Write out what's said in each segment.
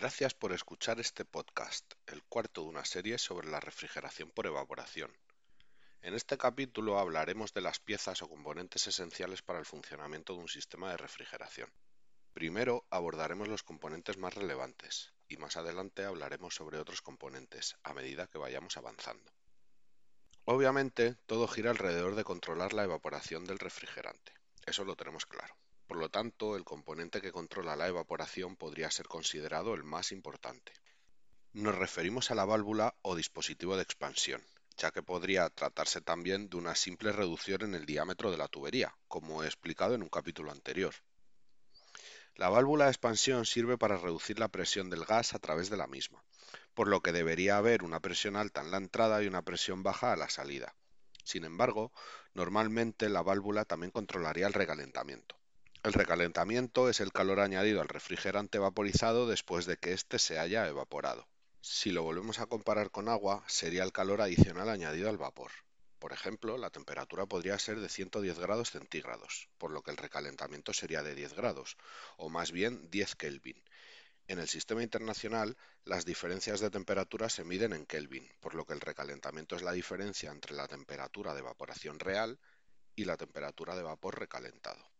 Gracias por escuchar este podcast, el cuarto de una serie sobre la refrigeración por evaporación. En este capítulo hablaremos de las piezas o componentes esenciales para el funcionamiento de un sistema de refrigeración. Primero abordaremos los componentes más relevantes y más adelante hablaremos sobre otros componentes a medida que vayamos avanzando. Obviamente, todo gira alrededor de controlar la evaporación del refrigerante. Eso lo tenemos claro. Por lo tanto, el componente que controla la evaporación podría ser considerado el más importante. Nos referimos a la válvula o dispositivo de expansión, ya que podría tratarse también de una simple reducción en el diámetro de la tubería, como he explicado en un capítulo anterior. La válvula de expansión sirve para reducir la presión del gas a través de la misma, por lo que debería haber una presión alta en la entrada y una presión baja a la salida. Sin embargo, normalmente la válvula también controlaría el recalentamiento. El recalentamiento es el calor añadido al refrigerante vaporizado después de que éste se haya evaporado. Si lo volvemos a comparar con agua, sería el calor adicional añadido al vapor. Por ejemplo, la temperatura podría ser de 110 grados centígrados, por lo que el recalentamiento sería de 10 grados, o más bien 10 Kelvin. En el sistema internacional, las diferencias de temperatura se miden en Kelvin, por lo que el recalentamiento es la diferencia entre la temperatura de evaporación real y la temperatura de vapor recalentado.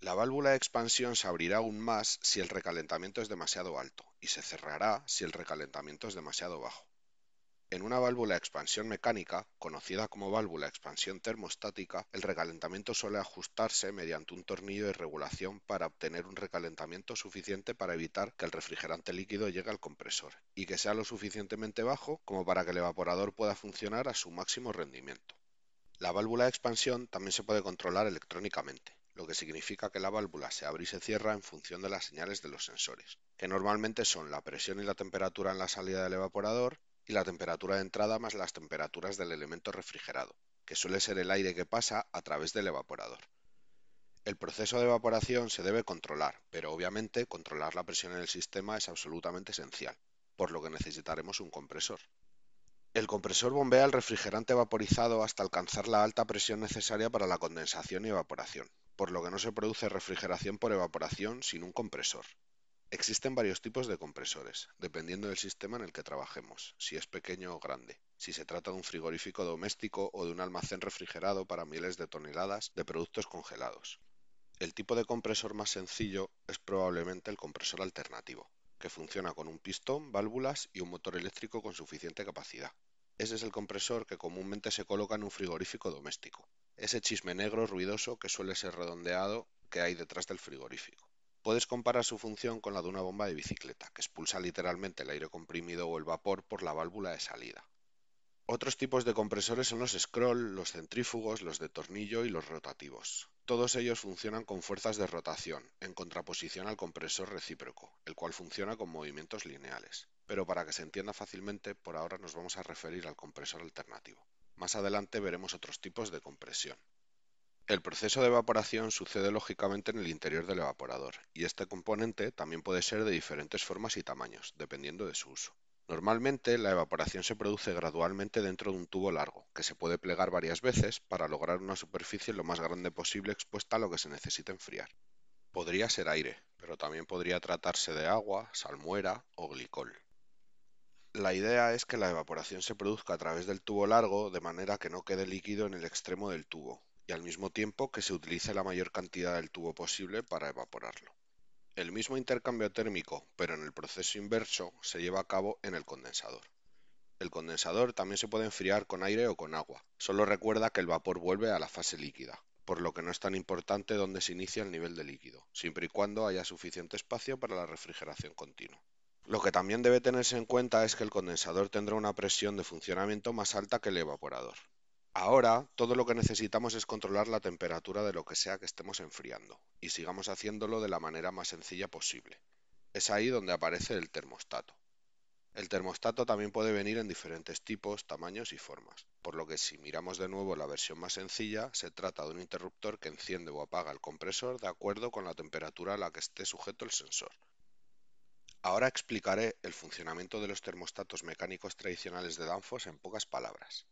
La válvula de expansión se abrirá aún más si el recalentamiento es demasiado alto y se cerrará si el recalentamiento es demasiado bajo. En una válvula de expansión mecánica, conocida como válvula de expansión termostática, el recalentamiento suele ajustarse mediante un tornillo de regulación para obtener un recalentamiento suficiente para evitar que el refrigerante líquido llegue al compresor y que sea lo suficientemente bajo como para que el evaporador pueda funcionar a su máximo rendimiento. La válvula de expansión también se puede controlar electrónicamente lo que significa que la válvula se abre y se cierra en función de las señales de los sensores, que normalmente son la presión y la temperatura en la salida del evaporador y la temperatura de entrada más las temperaturas del elemento refrigerado, que suele ser el aire que pasa a través del evaporador. El proceso de evaporación se debe controlar, pero obviamente controlar la presión en el sistema es absolutamente esencial, por lo que necesitaremos un compresor. El compresor bombea el refrigerante vaporizado hasta alcanzar la alta presión necesaria para la condensación y evaporación, por lo que no se produce refrigeración por evaporación sin un compresor. Existen varios tipos de compresores, dependiendo del sistema en el que trabajemos, si es pequeño o grande, si se trata de un frigorífico doméstico o de un almacén refrigerado para miles de toneladas de productos congelados. El tipo de compresor más sencillo es probablemente el compresor alternativo, que funciona con un pistón, válvulas y un motor eléctrico con suficiente capacidad. Ese es el compresor que comúnmente se coloca en un frigorífico doméstico, ese chisme negro ruidoso que suele ser redondeado que hay detrás del frigorífico. Puedes comparar su función con la de una bomba de bicicleta, que expulsa literalmente el aire comprimido o el vapor por la válvula de salida. Otros tipos de compresores son los scroll, los centrífugos, los de tornillo y los rotativos. Todos ellos funcionan con fuerzas de rotación, en contraposición al compresor recíproco, el cual funciona con movimientos lineales. Pero para que se entienda fácilmente, por ahora nos vamos a referir al compresor alternativo. Más adelante veremos otros tipos de compresión. El proceso de evaporación sucede lógicamente en el interior del evaporador, y este componente también puede ser de diferentes formas y tamaños, dependiendo de su uso. Normalmente la evaporación se produce gradualmente dentro de un tubo largo, que se puede plegar varias veces para lograr una superficie lo más grande posible expuesta a lo que se necesita enfriar. Podría ser aire, pero también podría tratarse de agua, salmuera o glicol. La idea es que la evaporación se produzca a través del tubo largo de manera que no quede líquido en el extremo del tubo y al mismo tiempo que se utilice la mayor cantidad del tubo posible para evaporarlo. El mismo intercambio térmico, pero en el proceso inverso, se lleva a cabo en el condensador. El condensador también se puede enfriar con aire o con agua. Solo recuerda que el vapor vuelve a la fase líquida, por lo que no es tan importante dónde se inicia el nivel de líquido, siempre y cuando haya suficiente espacio para la refrigeración continua. Lo que también debe tenerse en cuenta es que el condensador tendrá una presión de funcionamiento más alta que el evaporador. Ahora, todo lo que necesitamos es controlar la temperatura de lo que sea que estemos enfriando, y sigamos haciéndolo de la manera más sencilla posible. Es ahí donde aparece el termostato. El termostato también puede venir en diferentes tipos, tamaños y formas, por lo que si miramos de nuevo la versión más sencilla, se trata de un interruptor que enciende o apaga el compresor de acuerdo con la temperatura a la que esté sujeto el sensor. Ahora explicaré el funcionamiento de los termostatos mecánicos tradicionales de Danfoss en pocas palabras.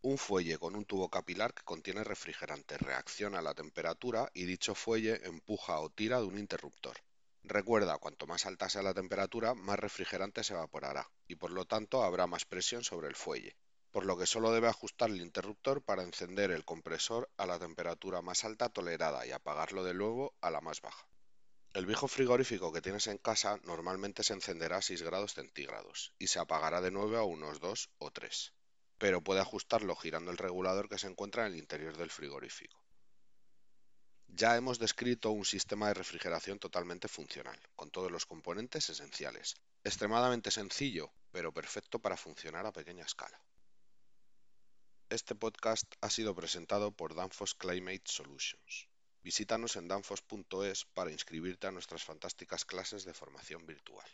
Un fuelle con un tubo capilar que contiene refrigerante reacciona a la temperatura y dicho fuelle empuja o tira de un interruptor. Recuerda, cuanto más alta sea la temperatura, más refrigerante se evaporará y por lo tanto habrá más presión sobre el fuelle, por lo que solo debe ajustar el interruptor para encender el compresor a la temperatura más alta tolerada y apagarlo de nuevo a la más baja. El viejo frigorífico que tienes en casa normalmente se encenderá a 6 grados centígrados y se apagará de nuevo a unos 2 o 3, pero puede ajustarlo girando el regulador que se encuentra en el interior del frigorífico. Ya hemos descrito un sistema de refrigeración totalmente funcional, con todos los componentes esenciales. Extremadamente sencillo, pero perfecto para funcionar a pequeña escala. Este podcast ha sido presentado por Danfoss Climate Solutions. Visítanos en danfoss.es para inscribirte a nuestras fantásticas clases de formación virtual.